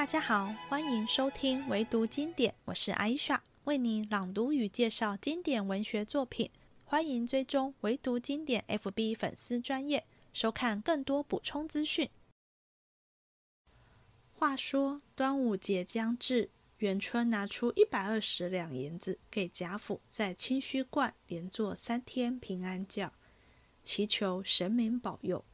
大家好，欢迎收听唯读经典，我是艾莎，为你朗读与介绍经典文学作品。欢迎追踪唯读经典 FB 粉丝专业，收看更多补充资讯。话说端午节将至，元春拿出一百二十两银子给贾府，在清虚观连做三天平安觉，祈求神明保佑。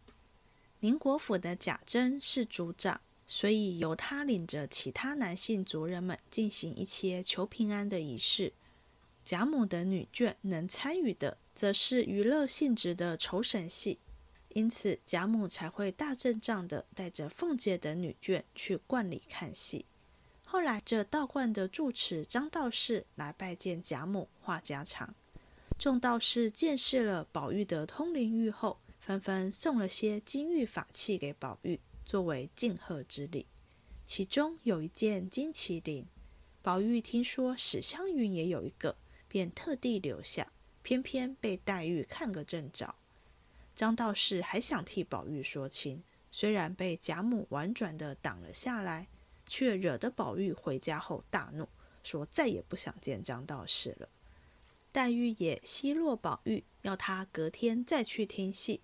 宁国府的贾珍是族长。所以由他领着其他男性族人们进行一些求平安的仪式。贾母的女眷能参与的，则是娱乐性质的酬神戏，因此贾母才会大阵仗的带着凤姐的女眷去观里看戏。后来这道观的住持张道士来拜见贾母，话家常。众道士见识了宝玉的通灵玉后，纷纷送了些金玉法器给宝玉。作为敬贺之礼，其中有一件金麒麟，宝玉听说史湘云也有一个，便特地留下，偏偏被黛玉看个正着。张道士还想替宝玉说情，虽然被贾母婉转的挡了下来，却惹得宝玉回家后大怒，说再也不想见张道士了。黛玉也奚落宝玉，要他隔天再去听戏。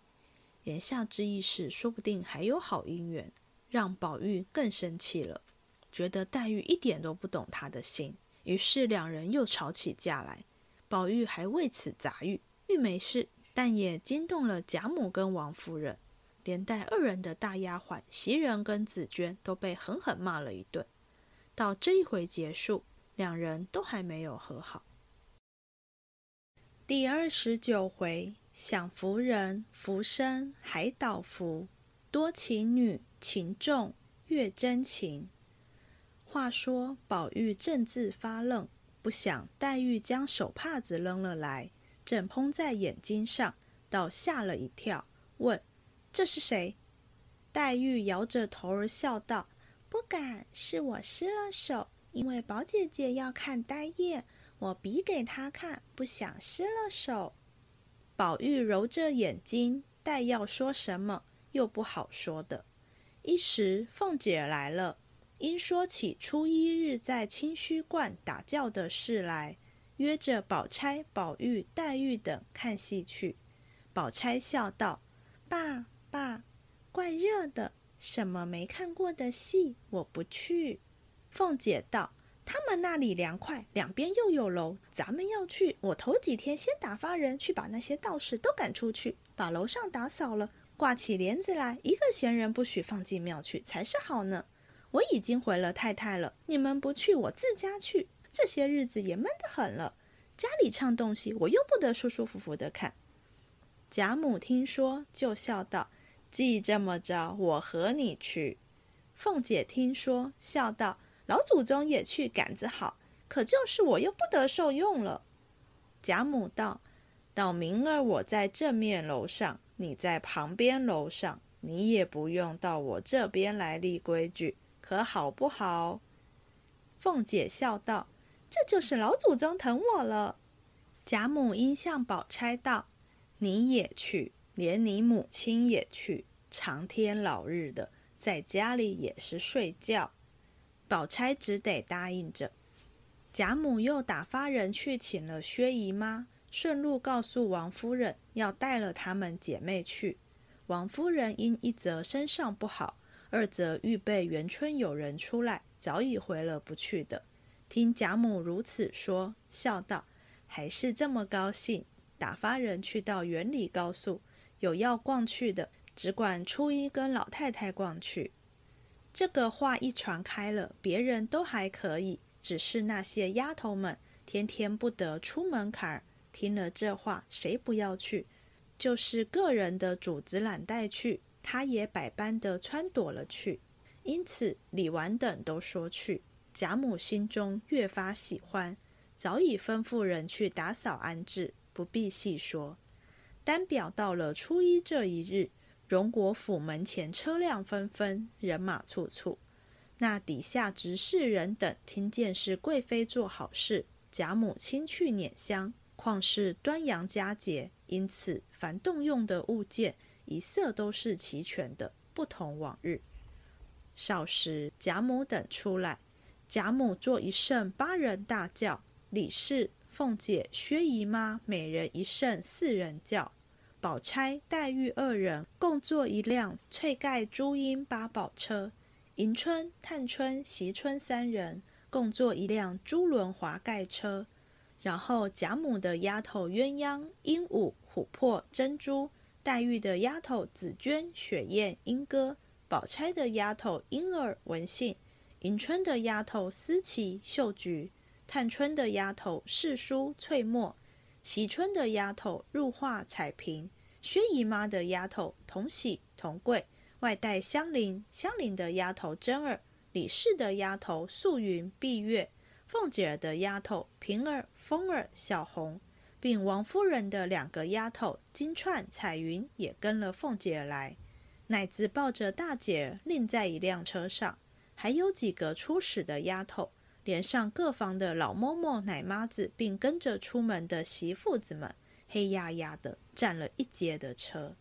言下之意是，说不定还有好姻缘，让宝玉更生气了，觉得黛玉一点都不懂他的心，于是两人又吵起架来。宝玉还为此砸玉，玉没事，但也惊动了贾母跟王夫人，连带二人的大丫鬟袭人跟紫娟都被狠狠骂了一顿。到这一回结束，两人都还没有和好。第二十九回。享福人福生海岛福，多情女情重月真情。话说宝玉正自发愣，不想黛玉将手帕子扔了来，正碰在眼睛上，倒吓了一跳，问：“这是谁？”黛玉摇着头儿笑道：“不敢，是我失了手，因为宝姐姐要看呆叶，我比给她看，不想失了手。”宝玉揉着眼睛，待要说什么，又不好说的。一时凤姐来了，因说起初一日在清虚观打醮的事来，约着宝钗、宝玉、黛玉等看戏去。宝钗笑道：“爸爸，怪热的，什么没看过的戏，我不去。”凤姐道。他们那里凉快，两边又有楼，咱们要去。我头几天先打发人去把那些道士都赶出去，把楼上打扫了，挂起帘子来，一个闲人不许放进庙去，才是好呢。我已经回了太太了，你们不去，我自家去。这些日子也闷得很了，家里唱东西，我又不得舒舒服服的看。贾母听说，就笑道：“既这么着，我和你去。”凤姐听说，笑道。老祖宗也去杆子好，可就是我又不得受用了。贾母道：“到明儿我在正面楼上，你在旁边楼上，你也不用到我这边来立规矩，可好不好？”凤姐笑道：“这就是老祖宗疼我了。”贾母因向宝钗道：“你也去，连你母亲也去，长天老日的，在家里也是睡觉。”宝钗只得答应着。贾母又打发人去请了薛姨妈，顺路告诉王夫人要带了她们姐妹去。王夫人因一则身上不好，二则预备元春有人出来，早已回了不去的。听贾母如此说，笑道：“还是这么高兴。”打发人去到园里告诉，有要逛去的，只管初一跟老太太逛去。这个话一传开了，别人都还可以，只是那些丫头们天天不得出门槛儿。听了这话，谁不要去？就是个人的主子懒带去，他也百般的撺掇了去。因此李纨等都说去，贾母心中越发喜欢，早已吩咐人去打扫安置，不必细说。单表到了初一这一日。荣国府门前车辆纷纷，人马簇簇。那底下执事人等听见是贵妃做好事，贾母亲去拈香，况是端阳佳节，因此凡动用的物件，一色都是齐全的，不同往日。少时，贾母等出来，贾母做一圣，八人大轿；李氏、凤姐、薛姨妈每人一圣，四人轿；宝钗、黛玉二人共坐一辆翠盖朱缨八宝车；迎春、探春、惜春三人共坐一辆朱轮华盖车。然后贾母的丫头鸳鸯、鹦鹉、琥珀、珍珠；黛玉的丫头紫鹃、雪雁、莺歌；宝钗的丫头莺儿、文信；迎春的丫头思琪、秀菊；探春的丫头世书、翠墨；惜春的丫头入画、彩萍；薛姨妈的丫头同喜、同贵；外带香菱，香菱的丫头真儿；李氏的丫头素云、碧月。凤姐儿的丫头平儿、风儿、小红，并王夫人的两个丫头金钏、彩云也跟了凤姐儿来。乃至抱着大姐儿另在一辆车上，还有几个初始的丫头，连上各房的老嬷嬷、奶妈子，并跟着出门的媳妇子们，黑压压的站了一街的车。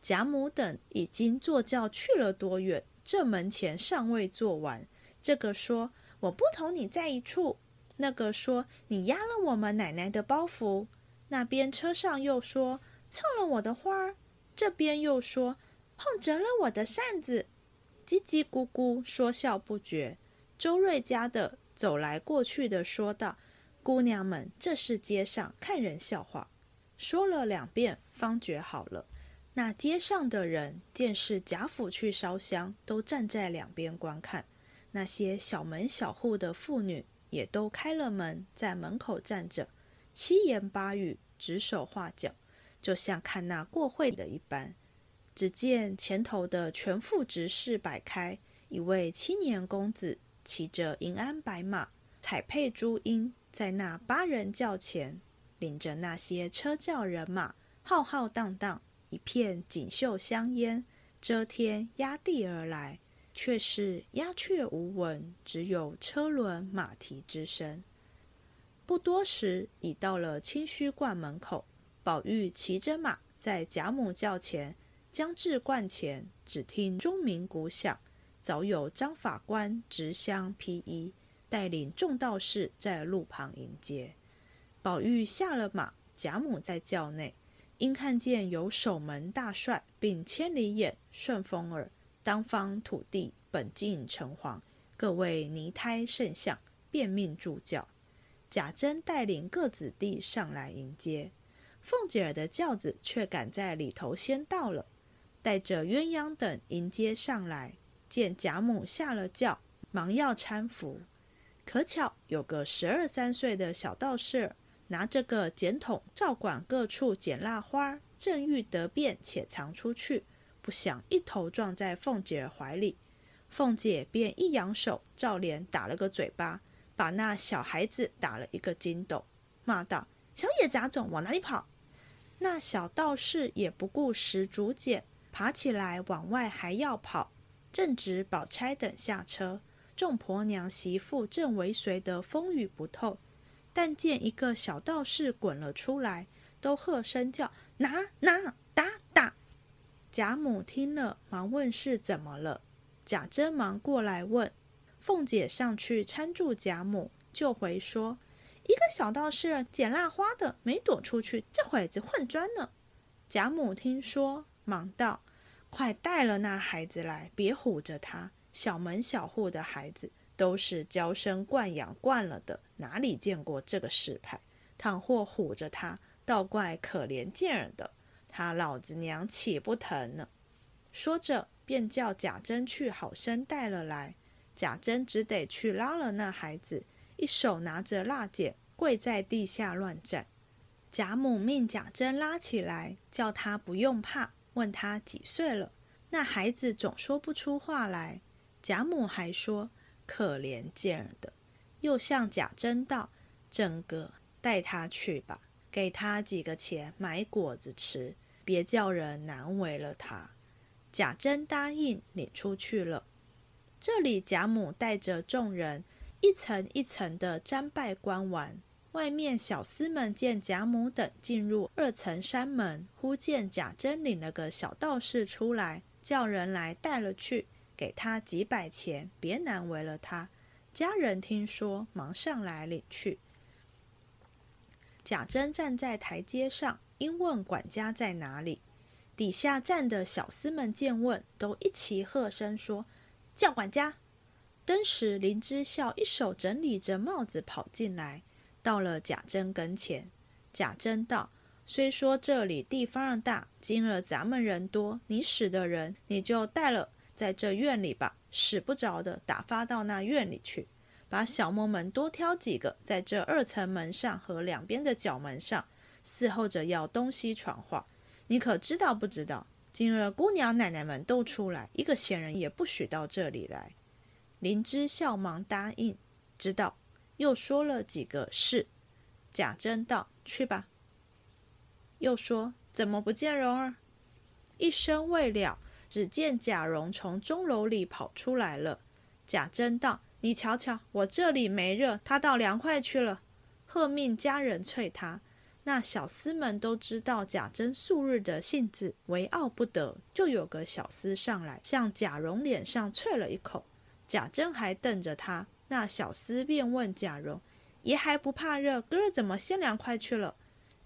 贾母等已经坐轿去了多远，这门前尚未坐完。这个说。我不同你在一处。那个说你压了我们奶奶的包袱，那边车上又说蹭了我的花儿，这边又说碰折了我的扇子，叽叽咕咕说笑不绝。周瑞家的走来过去的说道：“姑娘们，这是街上看人笑话。”说了两遍，方觉好了。那街上的人见是贾府去烧香，都站在两边观看。那些小门小户的妇女也都开了门，在门口站着，七言八语，指手画脚，就像看那过会的一般。只见前头的全副执事摆开，一位青年公子骑着银鞍白马，彩佩珠缨，在那八人轿前，领着那些车轿人马，浩浩荡荡，一片锦绣香烟，遮天压地而来。却是鸦雀无闻，只有车轮马蹄之声。不多时，已到了清虚观门口。宝玉骑着马，在贾母轿前将至观前，只听钟鸣鼓响，早有张法官执香披衣，带领众道士在路旁迎接。宝玉下了马，贾母在轿内，因看见有守门大帅，并千里眼、顺风耳。当方土地本尽城隍，各位泥胎圣相，便命助教。贾珍带领各子弟上来迎接。凤姐儿的轿子却赶在里头先到了，带着鸳鸯等迎接上来。见贾母下了轿，忙要搀扶。可巧有个十二三岁的小道士，拿着个剪筒，照管各处捡蜡花，正欲得便且藏出去。不想一头撞在凤姐儿怀里，凤姐便一扬手，照脸打了个嘴巴，把那小孩子打了一个筋斗，骂道：“小野杂种，往哪里跑？”那小道士也不顾石竹简，爬起来往外还要跑。正值宝钗等下车，众婆娘媳妇正为随得风雨不透，但见一个小道士滚了出来，都喝声叫：“拿拿打打！”贾母听了，忙问是怎么了。贾珍忙过来问，凤姐上去搀住贾母，就回说：一个小道士捡蜡花的，没躲出去，这会子混砖呢。贾母听说，忙道：快带了那孩子来，别唬着他。小门小户的孩子都是娇生惯养惯了的，哪里见过这个世派？倘或唬着他，倒怪可怜见儿的。他老子娘岂不疼呢？说着，便叫贾珍去好生带了来。贾珍只得去拉了那孩子，一手拿着蜡剪，跪在地下乱站。贾母命贾珍拉起来，叫他不用怕，问他几岁了。那孩子总说不出话来。贾母还说可怜见儿的，又向贾珍道：“珍哥，带他去吧，给他几个钱买果子吃。”别叫人难为了他。贾珍答应，领出去了。这里贾母带着众人一层一层的瞻拜观完。外面小厮们见贾母等进入二层山门，忽见贾珍领了个小道士出来，叫人来带了去，给他几百钱，别难为了他。家人听说，忙上来领去。贾珍站在台阶上，因问管家在哪里。底下站的小厮们见问，都一齐喝声说：“叫管家！”登时林之孝一手整理着帽子跑进来，到了贾珍跟前。贾珍道：“虽说这里地方大，今儿咱们人多，你使的人你就带了，在这院里吧。使不着的，打发到那院里去。把小嬷们多挑几个，在这二层门上和两边的角门上伺候着，要东西传话。你可知道不知道？今儿姑娘奶奶们都出来，一个闲人也不许到这里来。”林之笑忙答应，知道。又说了几个是。贾珍道：“去吧。”又说：“怎么不见蓉儿？”一声未了，只见贾蓉从钟楼里跑出来了。贾珍道：“你瞧瞧，我这里没热，他倒凉快去了。”喝命家人催他。那小厮们都知道贾珍素日的性子为傲不得，就有个小厮上来，向贾蓉脸上啐了一口。贾珍还瞪着他，那小厮便问贾蓉：“爷还不怕热，哥儿怎么先凉快去了？”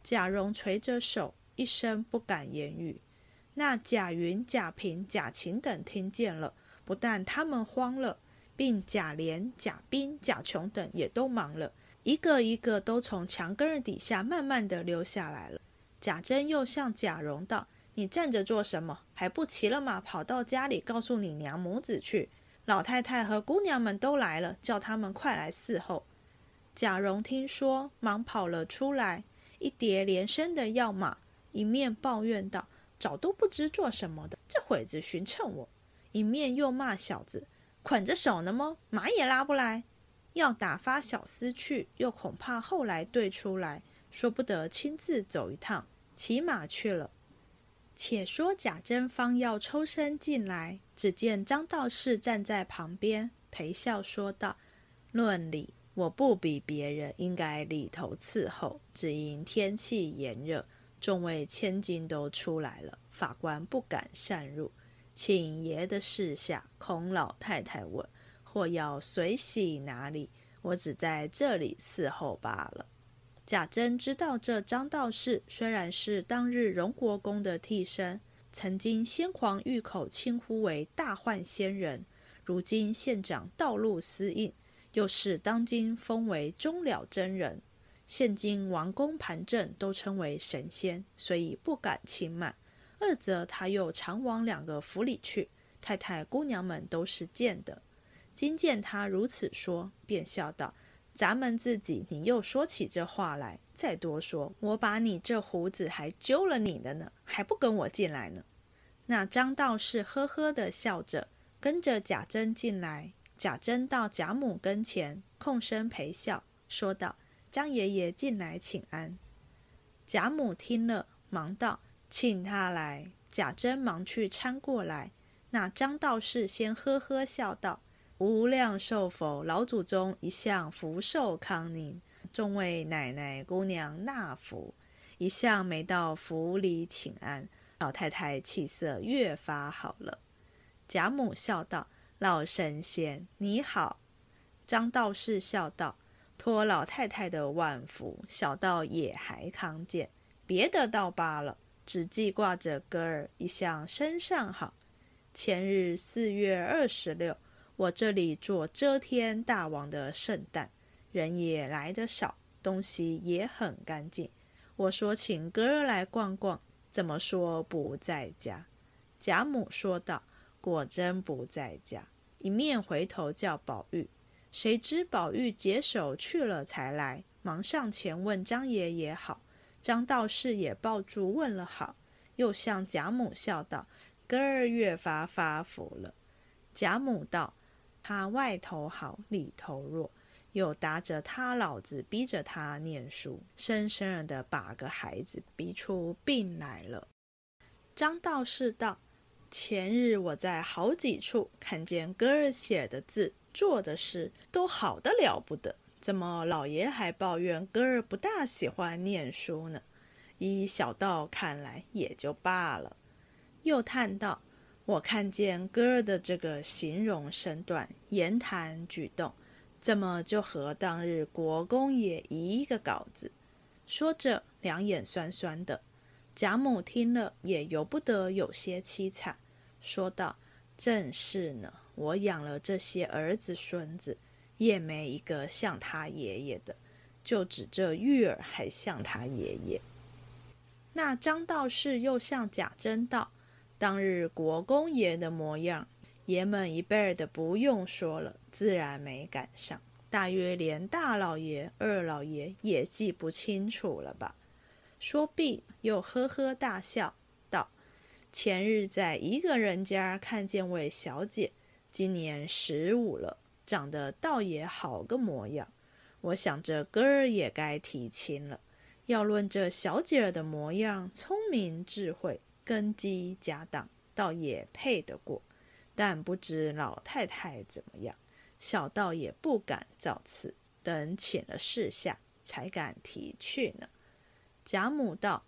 贾蓉垂着手，一声不敢言语。那贾云、贾平、贾琴等听见了，不但他们慌了，并贾琏、贾冰、贾琼等也都忙了，一个一个都从墙根儿底下慢慢的溜下来了。贾珍又向贾蓉道：“你站着做什么？还不骑了马，跑到家里告诉你娘母子去。”老太太和姑娘们都来了，叫他们快来伺候。贾蓉听说，忙跑了出来，一叠连声的要马，一面抱怨道：“早都不知做什么的，这会子寻趁我。”一面又骂小子：“捆着手呢吗？马也拉不来。”要打发小厮去，又恐怕后来对出来，说不得亲自走一趟，骑马去了。且说贾珍方要抽身进来，只见张道士站在旁边，陪笑说道：“论理，我不比别人，应该里头伺候。只因天气炎热，众位千金都出来了，法官不敢擅入，请爷的示下，孔老太太问，或要随喜哪里，我只在这里伺候罢了。”贾珍知道这张道士虽然是当日荣国公的替身，曾经先皇御口称呼为大幻仙人，如今县长道路司印，又是当今封为终了真人，现今王公盘正都称为神仙，所以不敢轻慢。二则他又常往两个府里去，太太姑娘们都是见的。今见他如此说，便笑道。咱们自己，你又说起这话来，再多说，我把你这胡子还揪了你的呢，还不跟我进来呢？那张道士呵呵的笑着，跟着贾珍进来。贾珍到贾母跟前，空身陪笑，说道：“张爷爷进来请安。”贾母听了，忙道：“请他来。”贾珍忙去搀过来。那张道士先呵呵笑道。无量寿佛，老祖宗一向福寿康宁，众位奶奶姑娘纳福，一向没到府里请安。老太太气色越发好了。贾母笑道：“老神仙你好。”张道士笑道：“托老太太的万福，小道也还康健，别的倒罢了，只记挂着哥儿一向身上好。前日四月二十六。”我这里做遮天大王的圣诞，人也来得少，东西也很干净。我说请哥儿来逛逛，怎么说不在家？贾母说道：“果真不在家。”一面回头叫宝玉，谁知宝玉解手去了，才来，忙上前问张爷爷好。张道士也抱住问了好，又向贾母笑道：“哥儿越发发福了。”贾母道。他外头好，里头弱，又搭着他老子逼着他念书，生生的把个孩子逼出病来了。张道士道：“前日我在好几处看见哥儿写的字、做的诗，都好的了不得，怎么老爷还抱怨哥儿不大喜欢念书呢？依小道看来也就罢了。”又叹道：“我看见哥儿的这个形容身段、言谈举动，怎么就和当日国公爷一个稿子？说着，两眼酸酸的。贾母听了，也由不得有些凄惨，说道：“正是呢，我养了这些儿子孙子，也没一个像他爷爷的，就指这玉儿还像他爷爷。”那张道士又向贾珍道：“当日国公爷的模样，爷们一辈儿的不用说了，自然没赶上，大约连大老爷、二老爷也记不清楚了吧。”说毕，又呵呵大笑，道：“前日在一个人家看见位小姐，今年十五了，长得倒也好个模样。我想这哥儿也该提亲了。要论这小姐儿的模样，聪明智慧，根基家当，倒也配得过。但不知老太太怎么样，小道也不敢造次，等请了示下，才敢提去呢。”贾母道：“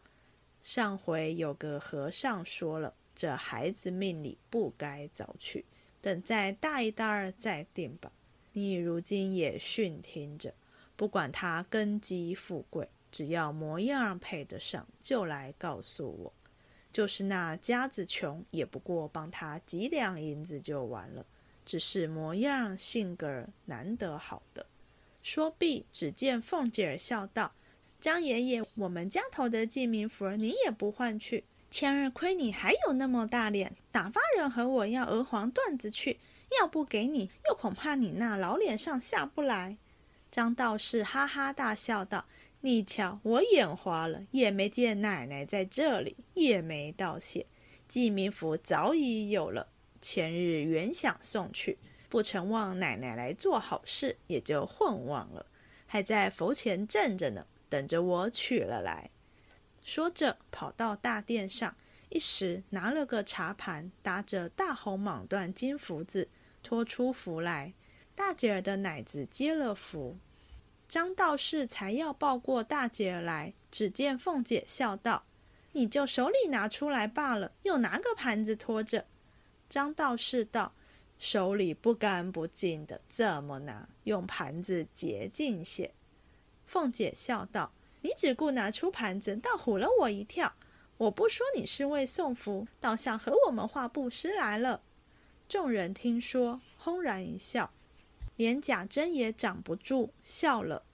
上回有个和尚说了，这孩子命里不该早娶，等再大一大儿再定吧。你如今也训听着，不管他根基富贵，只要模样配得上，就来告诉我。就是那家子穷，也不过帮他几两银子就完了。只是模样性格难得好的。”说毕，只见凤姐儿笑道。张爷爷，我们家头的记名符你也不换去。前日亏你还有那么大脸，打发人和我要鹅黄缎子去，要不给你，又恐怕你那老脸上下不来。张道士哈哈大笑道：“你瞧，我眼花了，也没见奶奶在这里，也没道谢。记名符早已有了，前日原想送去，不成望奶奶来做好事，也就混忘了，还在佛前站着呢。”等着我取了来，说着跑到大殿上，一时拿了个茶盘，搭着大红蟒缎金福字，托出福来。大姐儿的奶子接了福，张道士才要抱过大姐来，只见凤姐笑道：“你就手里拿出来罢了，又拿个盘子托着。”张道士道：“手里不干不净的，怎么拿？用盘子洁净些。”凤姐笑道：“你只顾拿出盘子，倒唬了我一跳。我不说你是为送福，倒像和我们画布施来了。”众人听说，轰然一笑，连贾珍也掌不住笑了。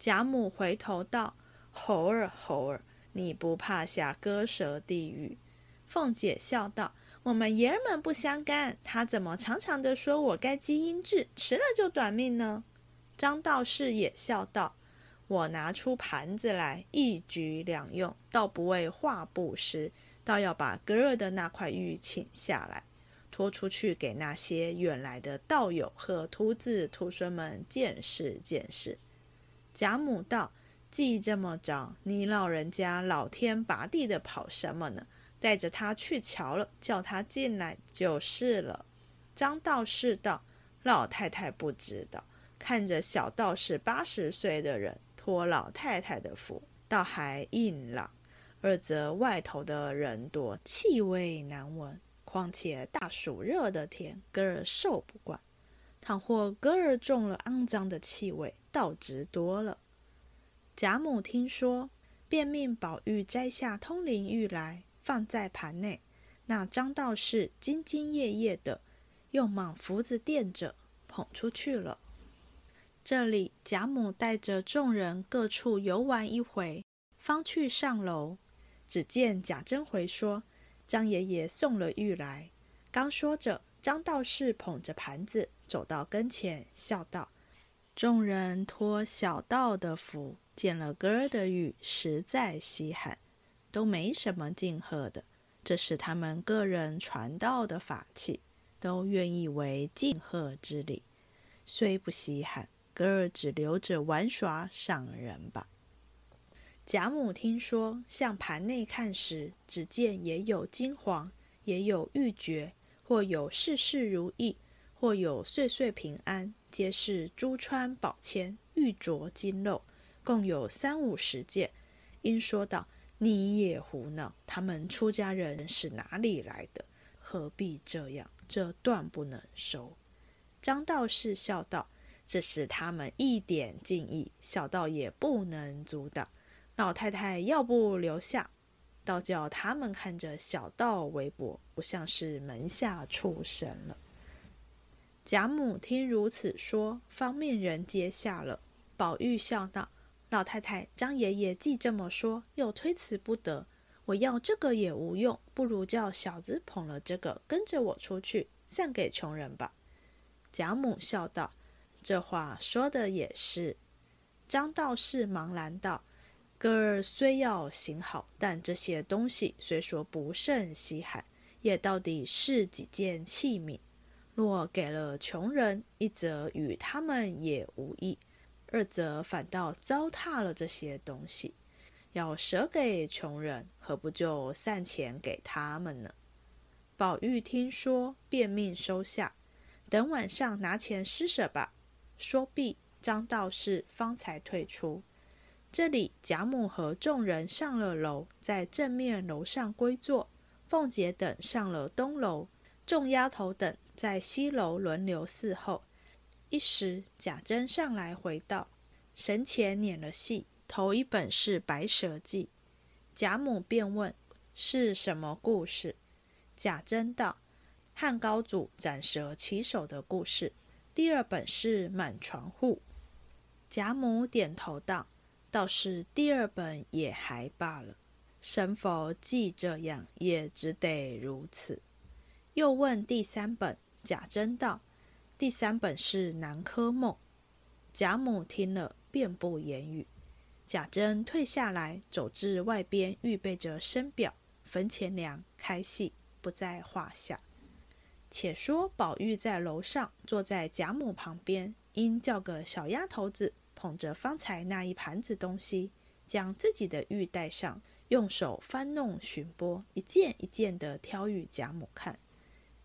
贾母回头道：“猴儿，猴儿，你不怕下割舌地狱？”凤姐笑道：“我们爷儿们不相干，他怎么常常的说我该积阴质，迟了就短命呢？”张道士也笑道。我拿出盘子来，一举两用，倒不为画布施，倒要把哥儿的那块玉请下来，拖出去给那些远来的道友和徒子徒孙们见识见识。贾母道：“既这么着，你老人家老天拔地的跑什么呢？带着他去瞧了，叫他进来就是了。”张道士道：“老太太不知道，看着小道士八十岁的人。”托老太太的福，倒还硬朗；二则外头的人多，气味难闻。况且大暑热的天，哥儿受不惯。倘或哥儿中了肮脏的气味，倒值多了。贾母听说，便命宝玉摘下通灵玉来，放在盘内。那张道士兢兢业业的，用蟒符子垫着，捧出去了。这里，贾母带着众人各处游玩一回，方去上楼。只见贾珍回说：“张爷爷送了玉来。”刚说着，张道士捧着盘子走到跟前，笑道：“众人托小道的福，见了哥儿的玉，实在稀罕，都没什么敬贺的。这是他们个人传道的法器，都愿意为敬贺之礼，虽不稀罕。”哥儿只留着玩耍赏人吧。贾母听说，向盘内看时，只见也有金黄，也有玉珏，或有事事如意，或有岁岁平安，皆是珠穿宝签、玉镯金镂，共有三五十件。因说道：“你也胡闹！他们出家人是哪里来的？何必这样？这断不能收。张道士笑道：“这是他们一点敬意，小道也不能阻挡。老太太要不留下，倒叫他们看着小道微薄，不像是门下出身了。”贾母听如此说，方命人接下了。宝玉笑道：“老太太，张爷爷既这么说，又推辞不得。我要这个也无用，不如叫小子捧了这个，跟着我出去，散给穷人吧。”贾母笑道：“这话说的也是。”张道士忙拦道：“哥儿虽要行好，但这些东西虽说不甚稀罕，也到底是几件器皿。若给了穷人，一则与他们也无益，二则反倒糟蹋了这些东西。要舍给穷人，何不就散钱给他们呢？”宝玉听说，便命收下。等晚上拿钱施舍吧。说毕，张道士方才退出。这里贾母和众人上了楼，在正面楼上归坐。凤姐等上了东楼，众丫头等在西楼轮流伺候。一时贾珍上来回道：“神前演了戏，头一本是《白蛇记》。”贾母便问：“是什么故事？”贾珍道。汉高祖斩蛇起手的故事，第二本是《满床户》。贾母点头道：“倒是第二本也还罢了，神佛既这样，也只得如此。”又问第三本，贾珍道：“第三本是《南柯梦》。”贾母听了，便不言语。贾珍退下来，走至外边，预备着升表、焚钱粮、开戏，不在话下。且说宝玉在楼上，坐在贾母旁边，因叫个小丫头子捧着方才那一盘子东西，将自己的玉带上，用手翻弄寻拨，一件一件的挑与贾母看。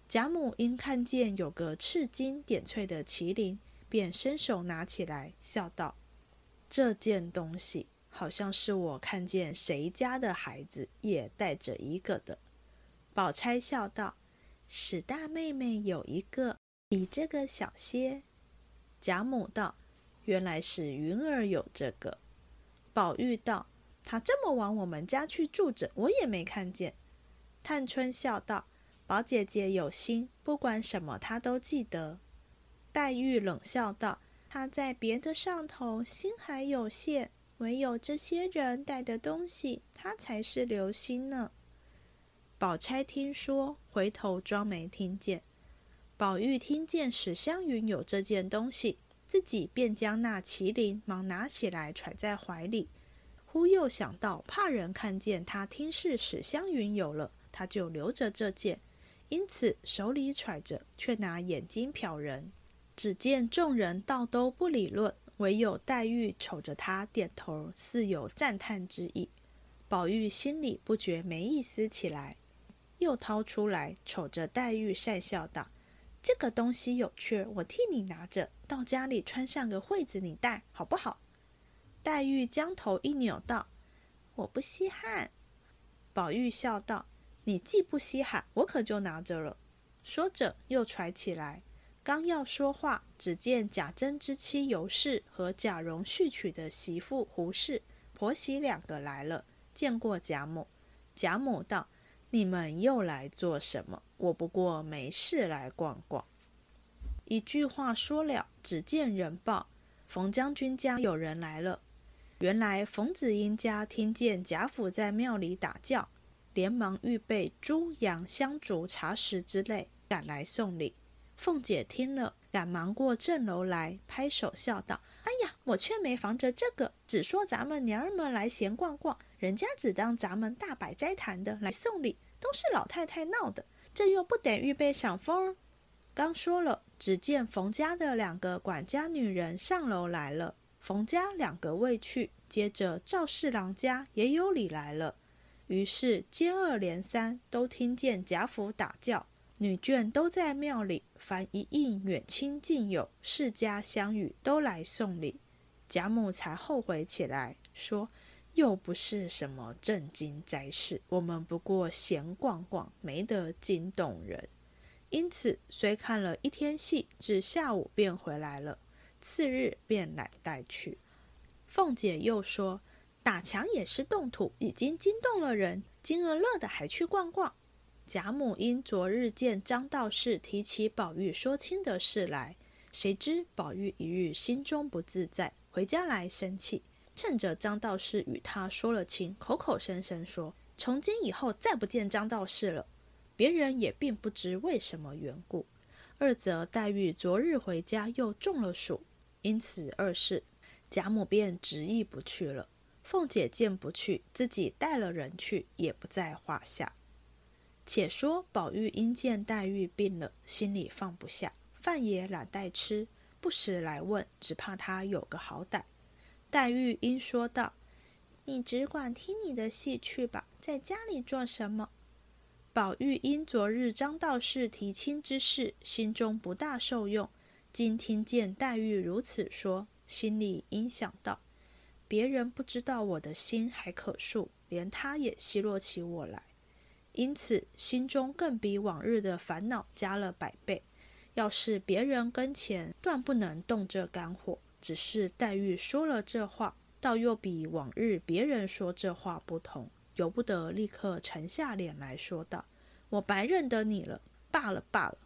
贾母因看见有个赤金点翠的麒麟，便伸手拿起来，笑道：“这件东西好像是我看见谁家的孩子也带着一个的。”宝钗笑道。史大妹妹有一个比这个小些。贾母道：“原来是云儿有这个。”宝玉道：“她这么往我们家去住着，我也没看见。”探春笑道：“宝姐姐有心，不管什么她都记得。”黛玉冷笑道：“她在别的上头心还有限，唯有这些人带的东西，她才是留心呢。”宝钗听说，回头装没听见。宝玉听见史湘云有这件东西，自己便将那麒麟忙拿起来揣在怀里。忽又想到，怕人看见他听是史湘云有了，他就留着这件，因此手里揣着，却拿眼睛瞟人。只见众人倒都不理论，唯有黛玉瞅着他点头，似有赞叹之意。宝玉心里不觉没意思起来。又掏出来，瞅着黛玉讪笑道：“这个东西有趣，我替你拿着，到家里穿上个穗子，你戴好不好？”黛玉将头一扭道：“我不稀罕。”宝玉笑道：“你既不稀罕，我可就拿着了。”说着又揣起来，刚要说话，只见贾珍之妻尤氏和贾蓉续娶的媳妇胡氏婆媳两个来了，见过贾母。贾母道。你们又来做什么？我不过没事来逛逛。一句话说了，只见人报冯将军家有人来了。原来冯子英家听见贾府在庙里打轿，连忙预备猪羊香烛茶食之类，赶来送礼。凤姐听了，赶忙过正楼来，拍手笑道：“哎呀，我却没防着这个，只说咱们娘儿们来闲逛逛。”人家只当咱们大摆斋坛的来送礼，都是老太太闹的，这又不得预备赏风。刚说了，只见冯家的两个管家女人上楼来了，冯家两个未去，接着赵四郎家也有礼来了，于是接二连三都听见贾府打叫，女眷都在庙里，凡一应远亲近友、世家相与，都来送礼。贾母才后悔起来，说。又不是什么正经灾事，我们不过闲逛逛，没得惊动人。因此，虽看了一天戏，至下午便回来了。次日便来带去。凤姐又说：“打墙也是动土，已经惊动了人，今儿乐的还去逛逛。”贾母因昨日见张道士提起宝玉说亲的事来，谁知宝玉一日心中不自在，回家来生气，趁着张道士与他说了亲，口口声声说从今以后再不见张道士了。别人也并不知为什么缘故。二则黛玉昨日回家又中了暑，因此二事贾母便执意不去了。凤姐见不去，自己带了人去，也不在话下。且说宝玉因见黛玉病了，心里放不下，饭也懒带吃，不时来问，只怕他有个好歹。黛玉因说道：“你只管听你的戏去吧，在家里做什么？”宝玉因昨日张道士提亲之事，心中不大受用，今听见黛玉如此说，心里因想到：别人不知道我的心还可恕，连他也奚落起我来。因此，心中更比往日的烦恼加了百倍。要是别人跟前，断不能动这肝火；只是黛玉说了这话，倒又比往日别人说这话不同，由不得立刻沉下脸来说道：“我白认得你了，罢了罢了。”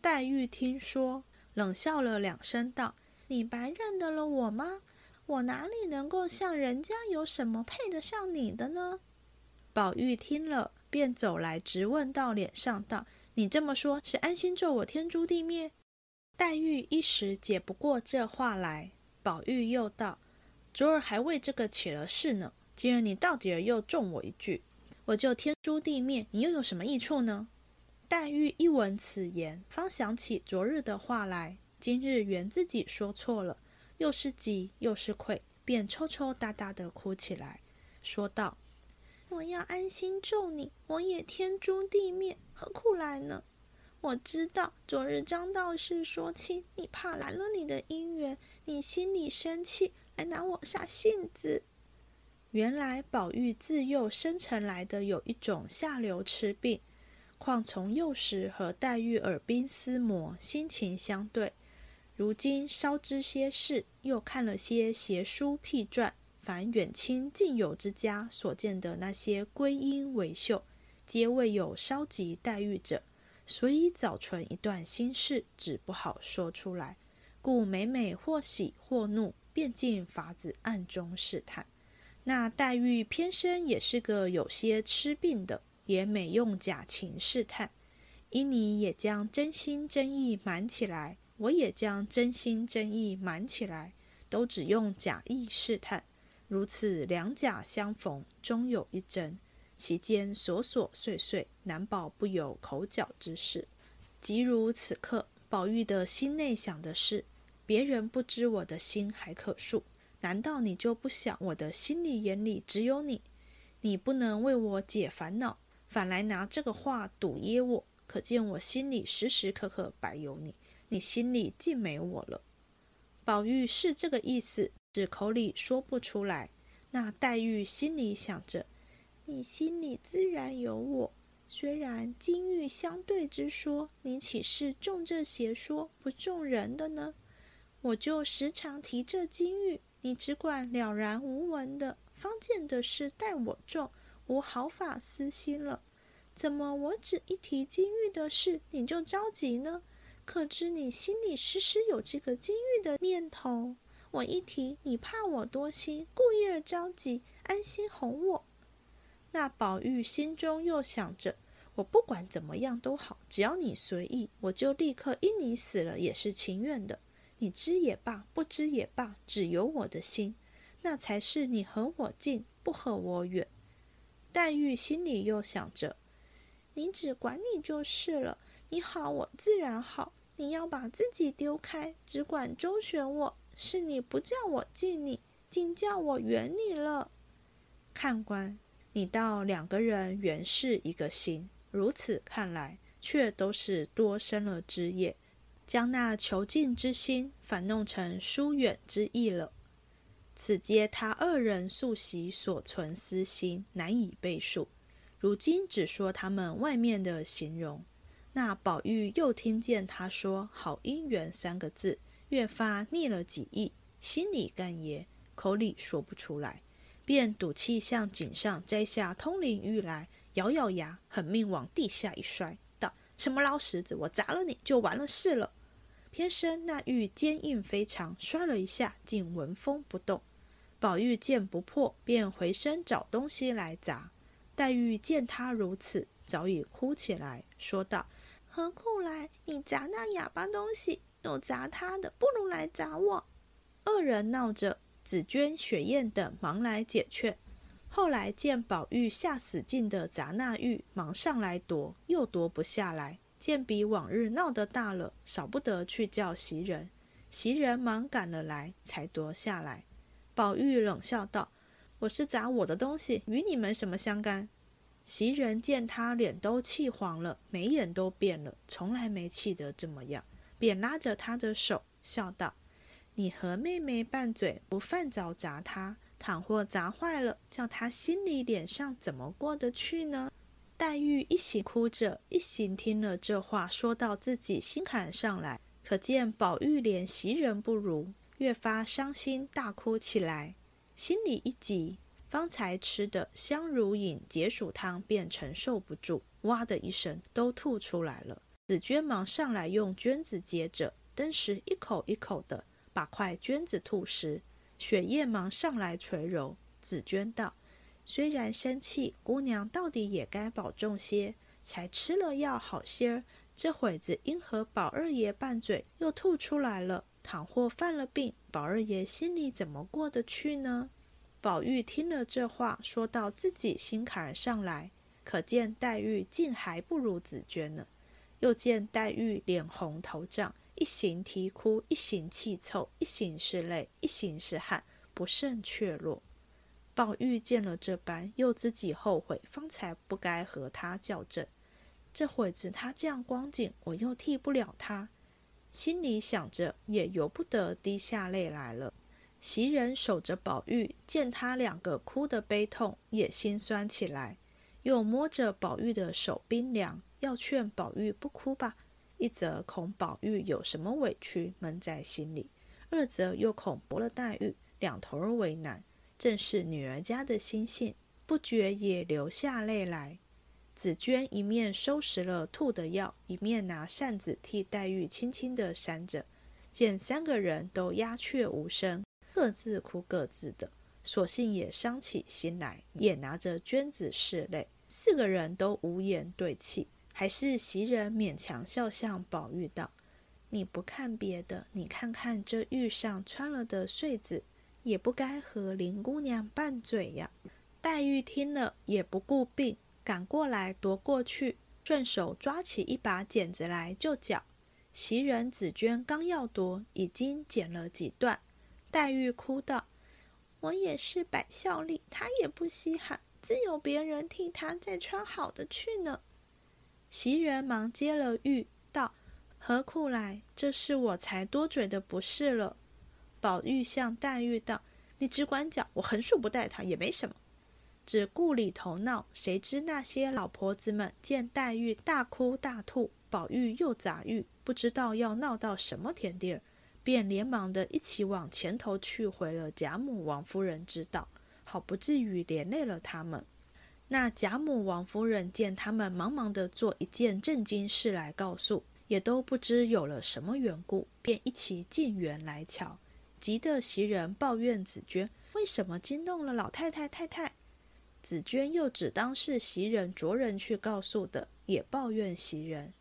黛玉听说，冷笑了两声，道：“你白认得了我吗？我哪里能够像人家有什么配得上你的呢？”宝玉听了。便走来，直问到脸上，道：“你这么说，是安心咒我天诛地灭？”黛玉一时解不过这话来。宝玉又道：“昨儿还为这个起了事呢，今儿你到底儿又中我一句，我就天诛地灭，你又有什么益处呢？”黛玉一闻此言，方想起昨日的话来，今日原自己说错了，又是急又是愧，便抽抽搭搭的哭起来，说道。我要安心咒你，我也天诛地灭，何苦来呢？我知道昨日张道士说亲，你怕拦了你的姻缘，你心里生气，来拿我下性子。原来宝玉自幼生成来的有一种下流痴病，况从幼时和黛玉耳鬓厮磨，心情相对，如今稍知些事，又看了些邪书僻传。凡远亲近友之家所见的那些归因为秀，皆未有稍及黛玉者，所以早存一段心事，只不好说出来，故每每或喜或怒，便尽法子暗中试探。那黛玉偏生也是个有些痴病的，也每用假情试探。因你也将真心真意瞒起来，我也将真心真意瞒起来，都只用假意试探。如此两假相逢，终有一真。其间琐琐碎碎，难保不有口角之事。即如此刻，宝玉的心内想的是：别人不知我的心还可恕，难道你就不想我的心里眼里只有你？你不能为我解烦恼，反来拿这个话堵噎我，可见我心里时时刻刻白有你，你心里竟没我了。宝玉是这个意思。只口里说不出来，那黛玉心里想着：“你心里自然有我。虽然金玉相对之说，你岂是中这邪说不中人的呢？我就时常提这金玉，你只管了然无闻的，方见的是待我重，无毫发私心了。怎么我只一提金玉的事，你就着急呢？可知你心里时时有这个金玉的念头？”我一提，你怕我多心，故意儿着急，安心哄我。那宝玉心中又想着，我不管怎么样都好，只要你随意，我就立刻因你死了也是情愿的。你知也罢，不知也罢，只有我的心，那才是你和我近，不和我远。黛玉心里又想着，你只管你就是了，你好我自然好，你要把自己丢开，只管周旋我。是你不叫我敬你，竟叫我远你了。看官，你道两个人原是一个心，如此看来，却都是多生了枝叶，将那求近之心反弄成疏远之意了。此皆他二人素习所存私心，难以背述。如今只说他们外面的形容。那宝玉又听见他说“好姻缘”三个字，越发腻了几意，心里干噎，口里说不出来，便赌气向颈上摘下通灵玉来，咬咬牙，狠命往地下一摔，道：“什么老石子，我砸了你就完了事了。”偏生那玉坚硬非常，摔了一下，竟纹风不动。宝玉见不破，便回身找东西来砸。黛玉见他如此，早已哭起来，说道。何苦来？你砸那哑巴东西，又砸他的，不如来砸我。二人闹着，紫娟、雪雁等忙来解劝。后来见宝玉下死劲的砸那玉，忙上来夺，又夺不下来。见比往日闹得大了，少不得去叫袭人。袭人忙赶了来，才夺下来。宝玉冷笑道：“我是砸我的东西，与你们什么相干？”袭人见他脸都气黄了，眉眼都变了，从来没气得这么样，便拉着他的手，笑道：“你和妹妹拌嘴，不犯着砸她，倘或砸坏了，叫她心里脸上怎么过得去呢？”黛玉一行哭着，一行听了这话，说到自己心坎上来，可见宝玉连袭人不如，越发伤心，大哭起来，心里一急。方才吃的香如饮解暑汤，便承受不住，哇的一声都吐出来了。紫娟忙上来用绢子接着，登时一口一口的把块绢子吐时。雪雁忙上来捶揉。紫娟道：“虽然生气，姑娘到底也该保重些，才吃了药好些儿。这会子因和宝二爷拌嘴，又吐出来了。倘或犯了病，宝二爷心里怎么过得去呢？”宝玉听了这话，说到自己心坎儿上来，可见黛玉竟还不如紫娟呢。又见黛玉脸红头胀，一行啼哭，一行气凑，一行是泪，一行是汗，不胜怯落。宝玉见了这般，又自己后悔，方才不该和他较正。这会子他这样光景，我又替不了他，心里想着，也由不得滴下泪来了。袭人守着宝玉，见他两个哭得悲痛，也心酸起来。又摸着宝玉的手冰凉，要劝宝玉不哭吧。一则恐宝玉有什么委屈闷在心里，二则又恐驳了黛玉，两头儿为难。正是女儿家的心性，不觉也流下泪来。紫娟一面收拾了吐的药，一面拿扇子替黛玉轻轻地扇着。见三个人都鸦雀无声。各自哭各自的，索性也伤起心来，也拿着绢子拭泪。四个人都无言对泣，还是袭人勉强笑向宝玉道：“你不看别的，你看看这玉上穿了的穗子，也不该和林姑娘拌嘴呀。”黛玉听了也不顾病，赶过来夺过去，顺手抓起一把剪子来就绞。袭人、紫娟刚要夺，已经剪了几段。黛玉哭道：“我也是摆孝力，他也不稀罕，自有别人替他再穿好的去呢。”袭人忙接了玉，道：“何苦来？这是我才多嘴的不是了。”宝玉向黛玉道：“你只管讲，我横竖不带他也没什么，只顾里头闹。谁知那些老婆子们见黛玉大哭大吐，宝玉又砸玉，不知道要闹到什么田地儿。”便连忙的一起往前头去回了贾母、王夫人知道，好不至于连累了他们。那贾母、王夫人见他们忙忙的做一件正经事来告诉，也都不知有了什么缘故，便一起进园来瞧。急得袭人抱怨紫娟为什么惊动了老太太、太太。紫娟又只当是袭人着人去告诉的，也抱怨袭人。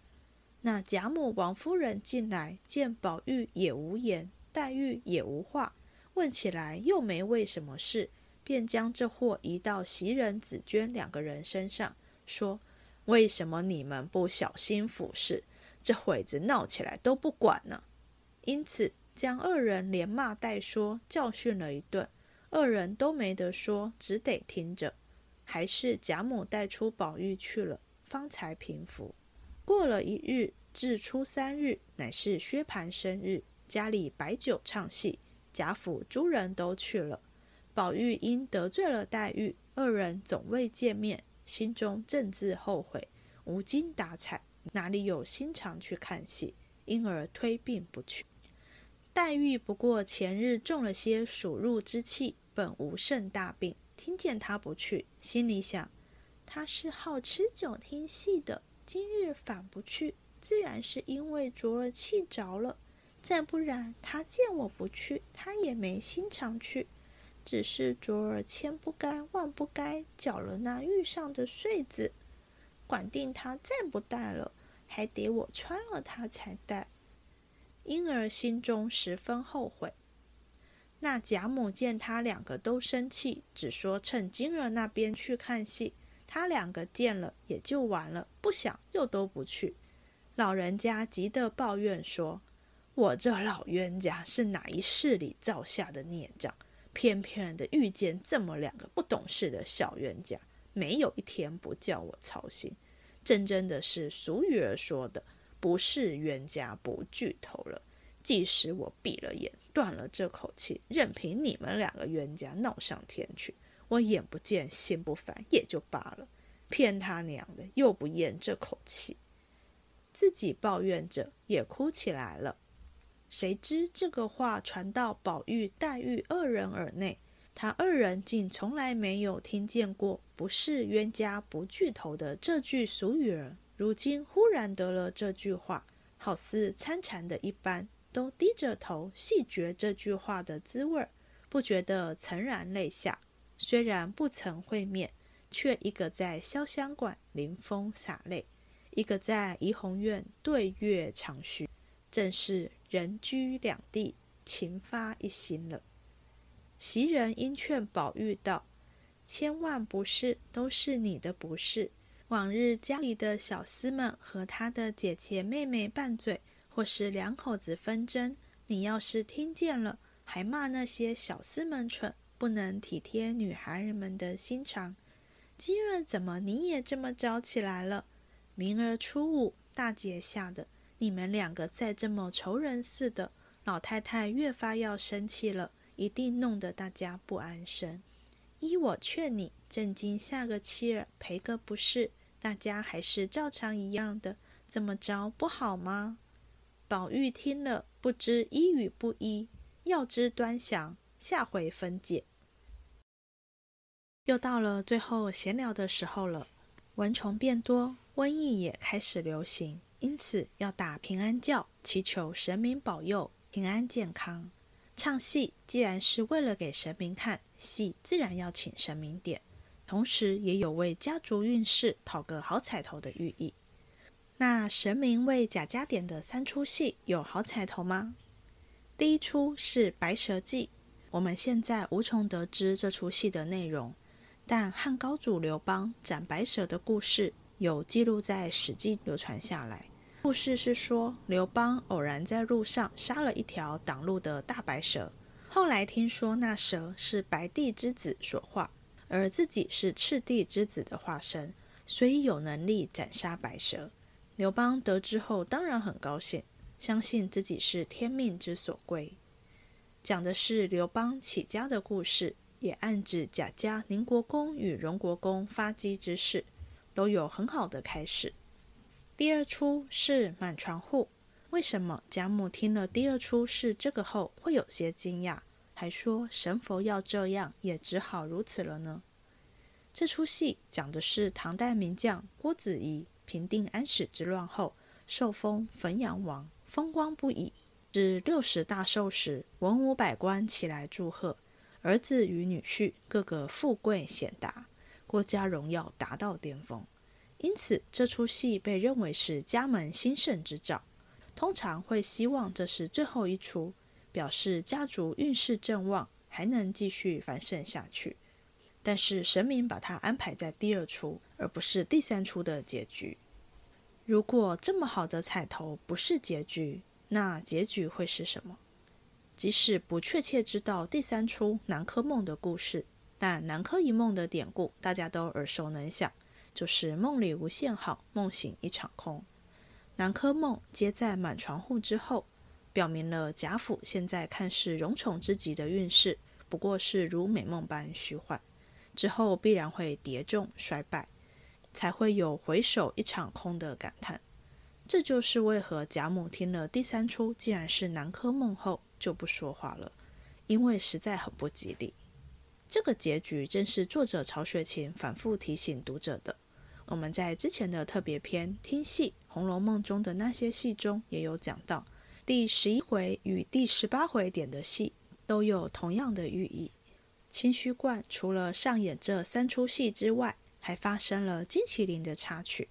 那贾母、王夫人进来，见宝玉也无言，黛玉也无话，问起来又没为什么事，便将这祸移到袭人、紫娟两个人身上，说：“为什么你们不小心服侍，这会子闹起来都不管呢？”因此将二人连骂带说，教训了一顿，二人都没得说，只得听着。还是贾母带出宝玉去了，方才平服。过了一日，至初三日，乃是薛蟠生日，家里摆酒唱戏，贾府诸人都去了。宝玉因得罪了黛玉，二人总未见面，心中正自后悔，无精打采，哪里有心肠去看戏，因而推病不去。黛玉不过前日中了些暑入之气，本无甚大病。听见他不去，心里想，他是好吃酒听戏的，今日反不去，自然是因为着了气着了。再不然，他见我不去，他也没心肠去，只是昨儿千不该万不该，搅了那玉上的穗子，管定他再不戴了，还得我穿了他才戴。因而心中十分后悔。那贾母见他两个都生气，只说趁金儿那边去看戏，他两个见了也就完了，不想又都不去。老人家急得抱怨说：“我这老冤家是哪一世里造下的孽障？偏偏的遇见这么两个不懂事的小冤家，没有一天不叫我操心。真真的是俗语儿说的。”不是冤家不聚头了，即使我闭了眼，断了这口气，任凭你们两个冤家闹上天去，我眼不见心不烦也就罢了。骗他娘的，又不咽这口气，自己抱怨着也哭起来了。谁知这个话传到宝玉、黛玉二人耳内，他二人竟从来没有听见过“不是冤家不聚头”的这句俗语儿。如今忽然得了这句话，好似参禅的一般，都低着头细嚼这句话的滋味，不觉得潸然泪下。虽然不曾会面，却一个在潇湘馆临风洒泪，一个在怡红院对月长叙，正是人居两地，情发一心了。袭人因劝宝玉道：“千万不是，都是你的不是。”往日家里的小厮们和他的姐姐妹妹拌嘴，或是两口子纷争，你要是听见了，还骂那些小厮们蠢，不能体贴女孩儿们的心肠。今日怎么你也这么着起来了？明儿初五大节下的，你们两个再这么仇人似的，老太太越发要生气了，一定弄得大家不安生。依我劝你，正经下个妻儿，赔个不是。大家还是照常一样的，这么着不好吗？宝玉听了，不知依与不依，要知端详，下回分解。又到了最后闲聊的时候了，蚊虫变多，瘟疫也开始流行，因此要打平安教，祈求神明保佑平安健康。唱戏既然是为了给神明看，戏自然要请神明点。同时，也有为家族运势讨个好彩头的寓意。那神明为贾家点的三出戏有好彩头吗？第一出是《白蛇记》，我们现在无从得知这出戏的内容，但汉高祖刘邦斩白蛇的故事有记录在《史记》流传下来。故事是说，刘邦偶然在路上杀了一条挡路的大白蛇，后来听说那蛇是白帝之子所化。而自己是赤帝之子的化身，所以有能力斩杀白蛇。刘邦得知后，当然很高兴，相信自己是天命之所归。讲的是刘邦起家的故事，也暗指贾家宁国公与荣国公发迹之事，都有很好的开始。第二出是满床户，为什么贾母听了第二出是这个后，会有些惊讶？还说神佛要这样，也只好如此了呢。这出戏讲的是唐代名将郭子仪平定安史之乱后，受封汾阳王，风光不已。至六十大寿时，文武百官齐来祝贺，儿子与女婿个个富贵显达，郭家荣耀达到巅峰。因此，这出戏被认为是家门兴盛之兆。通常会希望这是最后一出。表示家族运势正旺，还能继续繁盛下去。但是神明把它安排在第二出，而不是第三出的结局。如果这么好的彩头不是结局，那结局会是什么？即使不确切知道第三出南柯梦的故事，但南柯一梦的典故大家都耳熟能详，就是梦里无限好，梦醒一场空。南柯梦接在满床户之后。表明了贾府现在看似荣宠之极的运势，不过是如美梦般虚幻，之后必然会跌重衰败，才会有回首一场空的感叹。这就是为何贾母听了第三出既然是南柯梦后就不说话了，因为实在很不吉利。这个结局正是作者曹雪芹反复提醒读者的。我们在之前的特别篇听戏《红楼梦》中的那些戏中也有讲到。第十一回与第十八回点的戏都有同样的寓意。清虚观除了上演这三出戏之外，还发生了金麒麟的插曲。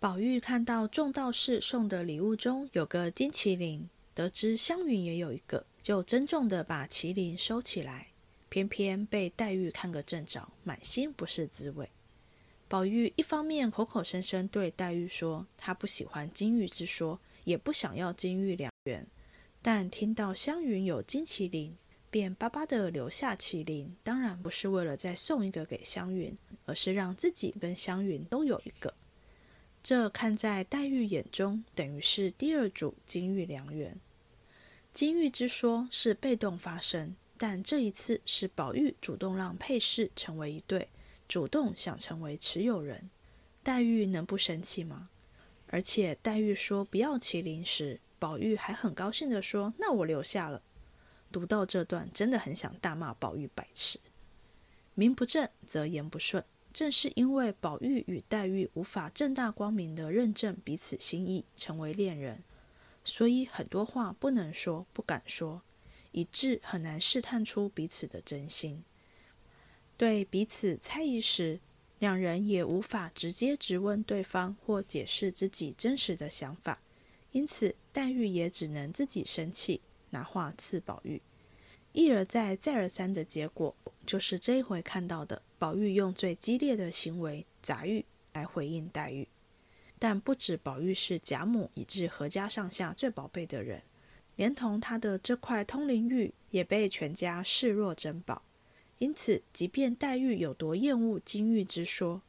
宝玉看到众道士送的礼物中有个金麒麟，得知湘云也有一个，就珍重的把麒麟收起来，偏偏被黛玉看个正着，满心不是滋味。宝玉一方面口口声声对黛玉说他不喜欢金玉之说。也不想要金玉良缘，但听到湘云有金麒麟，便巴巴的留下麒麟。当然不是为了再送一个给湘云，而是让自己跟湘云都有一个。这看在黛玉眼中，等于是第二组金玉良缘。金玉之说是被动发生，但这一次是宝玉主动让配饰成为一对，主动想成为持有人。黛玉能不生气吗？而且黛玉说不要麒麟时，宝玉还很高兴地说：“那我留下了。”读到这段，真的很想大骂宝玉白痴。名不正则言不顺，正是因为宝玉与黛玉无法正大光明地认证彼此心意，成为恋人，所以很多话不能说、不敢说，以致很难试探出彼此的真心。对彼此猜疑时，两人也无法直接质问对方或解释自己真实的想法，因此黛玉也只能自己生气，拿话刺宝玉。一而再、再而三的结果，就是这一回看到的宝玉用最激烈的行为砸玉来回应黛玉。但不止宝玉是贾母以至阖家上下最宝贝的人，连同他的这块通灵玉也被全家视若珍宝。因此，即便黛玉有多厌恶金玉之说，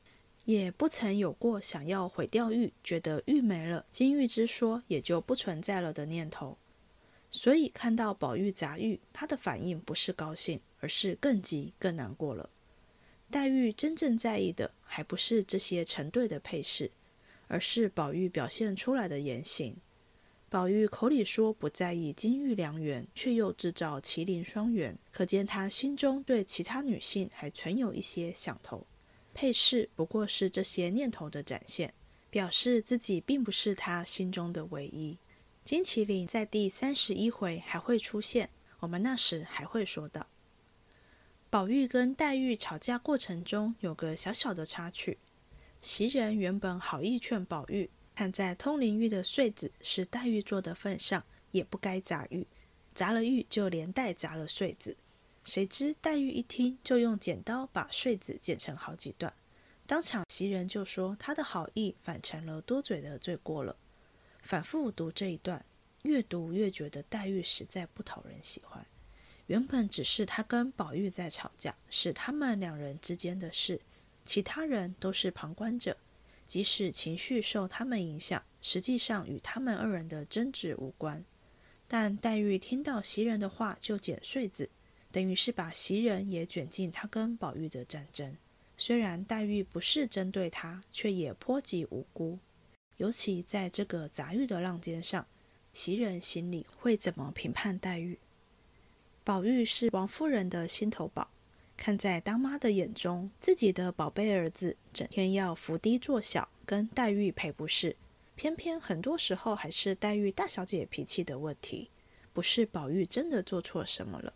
也不曾有过想要毁掉玉，觉得玉没了，金玉之说也就不存在了的念头。所以，看到宝玉砸玉，他的反应不是高兴，而是更急、更难过了。黛玉真正在意的，还不是这些成对的配饰，而是宝玉表现出来的言行。宝玉口里说不在意金玉良缘，却又制造麒麟双缘，可见他心中对其他女性还存有一些想头。配饰不过是这些念头的展现，表示自己并不是他心中的唯一。金麒麟在第三十一回还会出现，我们那时还会说到。宝玉跟黛玉吵架过程中有个小小的插曲，袭人原本好意劝宝玉。看在通灵玉的穗子是黛玉做的份上，也不该砸玉，砸了玉就连带砸了穗子。谁知黛玉一听，就用剪刀把穗子剪成好几段。当场袭人就说他的好意反成了多嘴的罪过了。反复读这一段，越读越觉得黛玉实在不讨人喜欢。原本只是他跟宝玉在吵架，是他们两人之间的事，其他人都是旁观者。即使情绪受他们影响，实际上与他们二人的争执无关。但黛玉听到袭人的话就剪穗子，等于是把袭人也卷进他跟宝玉的战争。虽然黛玉不是针对他，却也颇及无辜。尤其在这个杂玉的浪尖上，袭人心里会怎么评判黛玉？宝玉是王夫人的心头宝。看在当妈的眼中，自己的宝贝儿子整天要伏低做小，跟黛玉赔不是，偏偏很多时候还是黛玉大小姐脾气的问题，不是宝玉真的做错什么了。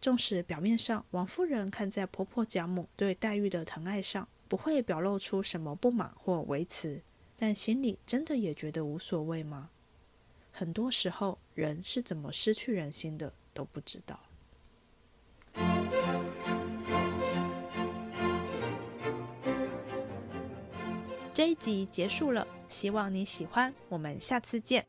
纵使表面上王夫人看在婆婆贾母对黛玉的疼爱上，不会表露出什么不满或维持，但心里真的也觉得无所谓吗？很多时候，人是怎么失去人心的都不知道。这一集结束了，希望你喜欢，我们下次见。